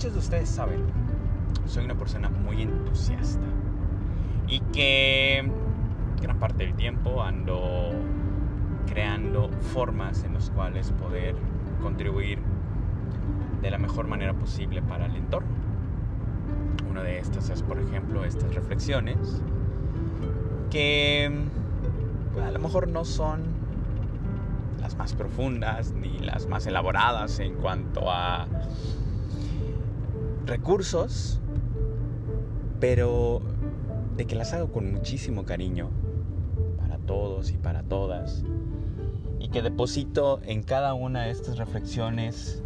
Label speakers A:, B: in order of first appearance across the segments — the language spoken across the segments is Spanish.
A: muchos de ustedes saben, soy una persona muy entusiasta y que gran parte del tiempo ando creando formas en las cuales poder contribuir de la mejor manera posible para el entorno. Una de estas es, por ejemplo, estas reflexiones que pues, a lo mejor no son las más profundas ni las más elaboradas en cuanto a recursos, pero de que las hago con muchísimo cariño para todos y para todas y que deposito en cada una de estas reflexiones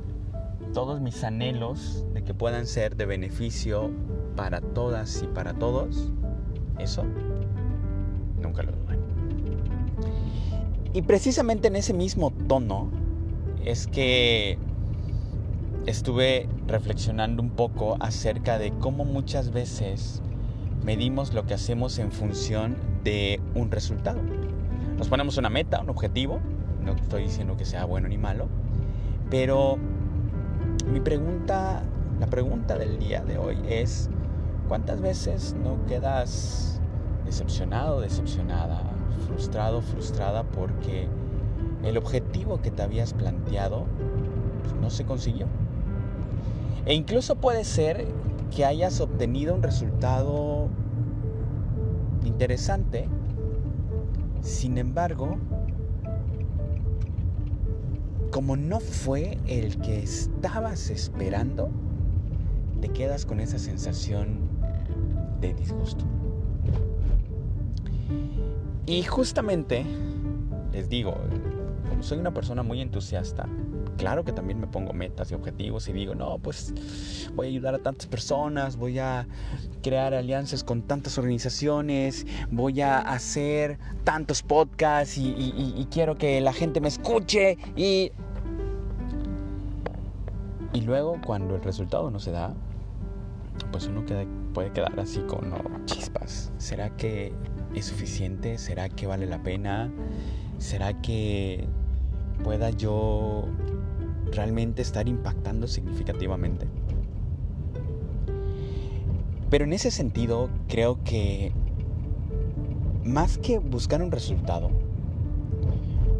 A: todos mis anhelos de que puedan ser de beneficio para todas y para todos, eso nunca lo duden. Y precisamente en ese mismo tono es que estuve reflexionando un poco acerca de cómo muchas veces medimos lo que hacemos en función de un resultado. Nos ponemos una meta, un objetivo, no estoy diciendo que sea bueno ni malo, pero mi pregunta, la pregunta del día de hoy es, ¿cuántas veces no quedas decepcionado, decepcionada, frustrado, frustrada porque el objetivo que te habías planteado pues, no se consiguió? E incluso puede ser que hayas obtenido un resultado interesante, sin embargo, como no fue el que estabas esperando, te quedas con esa sensación de disgusto. Y justamente, les digo, soy una persona muy entusiasta, claro que también me pongo metas y objetivos y digo, no, pues voy a ayudar a tantas personas, voy a crear alianzas con tantas organizaciones, voy a hacer tantos podcasts y, quiero que la gente me escuche y... Y luego cuando el resultado no se da, pues uno puede quedar así con chispas. ¿Será que es suficiente? ¿Será que vale la pena? ¿Será que pueda yo realmente estar impactando significativamente. Pero en ese sentido creo que más que buscar un resultado,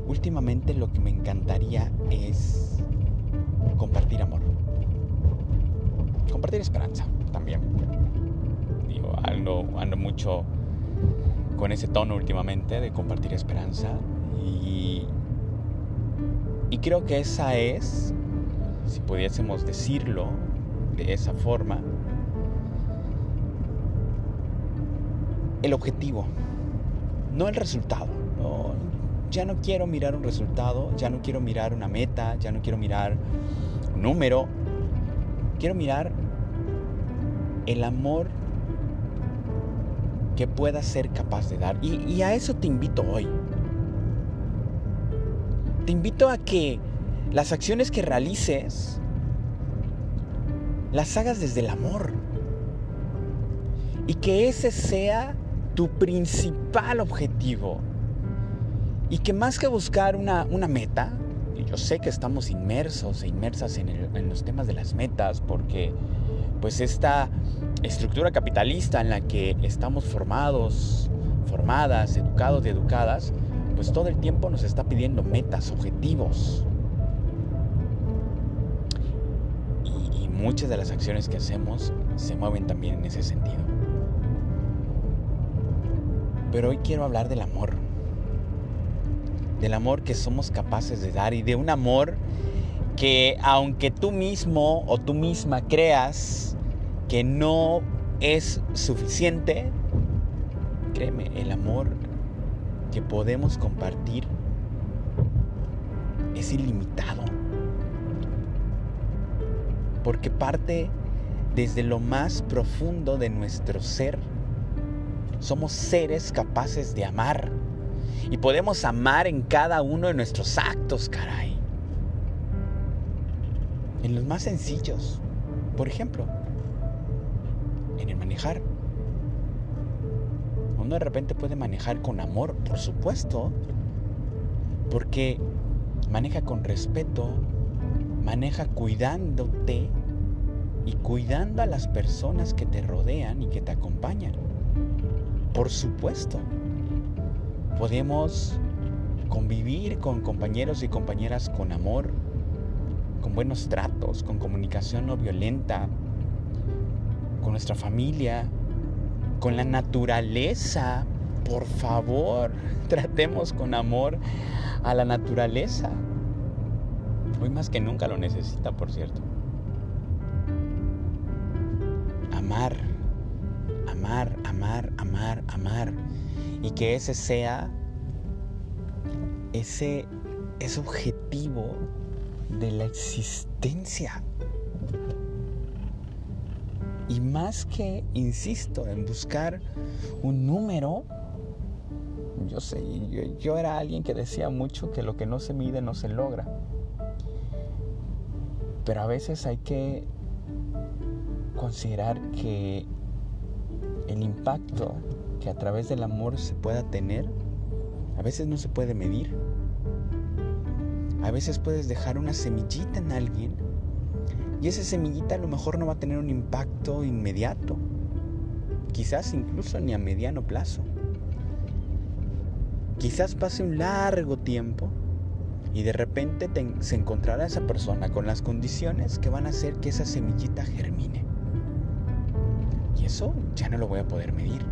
A: últimamente lo que me encantaría es compartir amor. Compartir esperanza también. Digo, ando, mucho con ese tono últimamente de compartir esperanza y y creo que esa es, si pudiésemos decirlo de esa forma, el objetivo, no el resultado. ya no quiero mirar un resultado, ya no quiero mirar una meta, ya no quiero mirar un número. Quiero mirar el amor que pueda ser capaz de dar. Y a eso te invito hoy. Te invito a que las acciones que realices las hagas desde el amor. Y que ese sea tu principal objetivo. Y que más que buscar una, meta, y yo sé que estamos inmersos e inmersas en, en los temas de las metas, porque pues esta estructura capitalista en la que estamos formados, formadas, educados y educadas, pues todo el tiempo nos está pidiendo metas, objetivos. Y, muchas de las acciones que hacemos se mueven también en ese sentido. Pero hoy quiero hablar del amor. Del amor que somos capaces de dar y de un amor que aunque tú mismo o tú misma creas que no es suficiente, créeme, el amor que podemos compartir es ilimitado. Porque parte desde lo más profundo de nuestro ser. Somos seres capaces de amar. Y podemos amar en cada uno de nuestros actos, caray. En los más sencillos. Por ejemplo, en el manejar uno de repente puede manejar con amor, por supuesto, porque maneja con respeto, maneja cuidándote y cuidando a las personas que te rodean y que te acompañan. Por supuesto, podemos convivir con compañeros y compañeras con amor, con buenos tratos, con comunicación no violenta, con nuestra familia, con la naturaleza. Por favor, tratemos con amor a la naturaleza. Hoy más que nunca lo necesita, por cierto. Amar, amar, amar, amar, amar. Y que ese sea ese, ese objetivo de la existencia. Y más que, insisto, en buscar un número, yo sé, yo, era alguien que decía mucho que lo que no se mide no se logra. Pero a veces hay que considerar que el impacto que a través del amor se pueda tener, a veces no se puede medir. A veces puedes dejar una semillita en alguien y esa semillita a lo mejor no va a tener un impacto inmediato, quizás incluso ni a mediano plazo. Quizás pase un largo tiempo y de repente se encontrará esa persona con las condiciones que van a hacer que esa semillita germine. Y eso ya no lo voy a poder medir.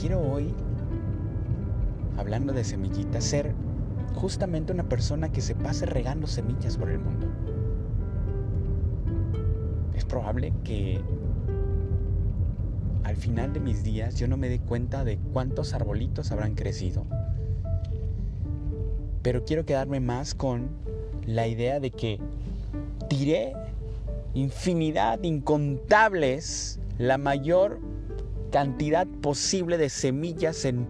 A: Quiero hoy, hablando de semillitas, ser justamente una persona que se pase regando semillas por el mundo. Es probable que al final de mis días yo no me dé cuenta de cuántos arbolitos habrán crecido. Pero quiero quedarme más con la idea de que tiré infinidad, incontables, la mayor cantidad posible de semillas en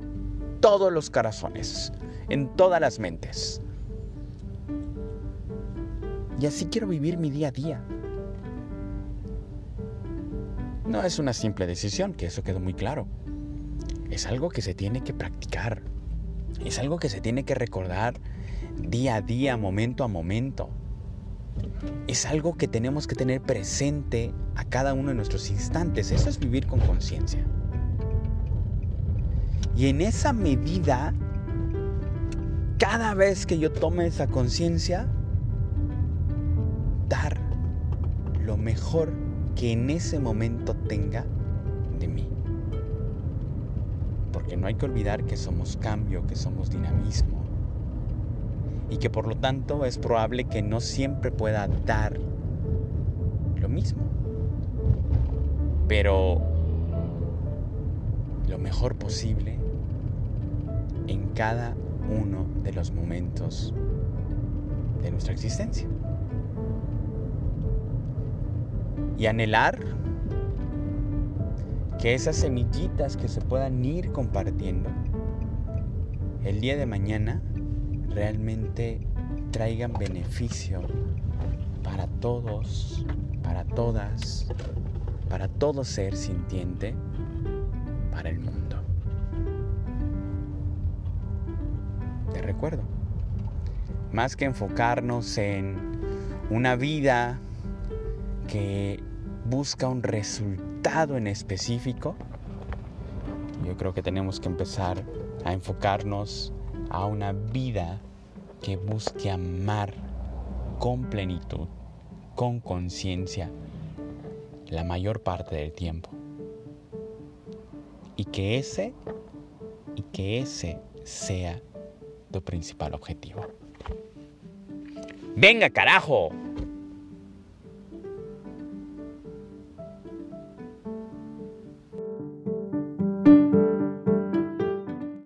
A: todos los corazones en todas las mentes. Y así quiero vivir mi día a día. No es una simple decisión, que eso quedó muy claro. Es algo que se tiene que practicar. Es algo que se tiene que recordar día a día, momento a momento. Es algo que tenemos que tener presente a cada uno de nuestros instantes. Eso es vivir con conciencia. Y en esa medida cada vez que yo tome esa conciencia, dar lo mejor que en ese momento tenga de mí. Porque no hay que olvidar que somos cambio, que somos dinamismo. Y que por lo tanto es probable que no siempre pueda dar lo mismo. Pero lo mejor posible en cada uno de los momentos de nuestra existencia. Y anhelar que esas semillitas que se puedan ir compartiendo el día de mañana realmente traigan beneficio para todos, para todas, para todo ser sintiente, para el mundo. Más que enfocarnos en una vida que busca un resultado en específico, yo creo que tenemos que empezar a enfocarnos a una vida que busque amar con plenitud, con conciencia, la mayor parte del tiempo. Y que ese, y que ese sea tu principal objetivo. Venga, carajo.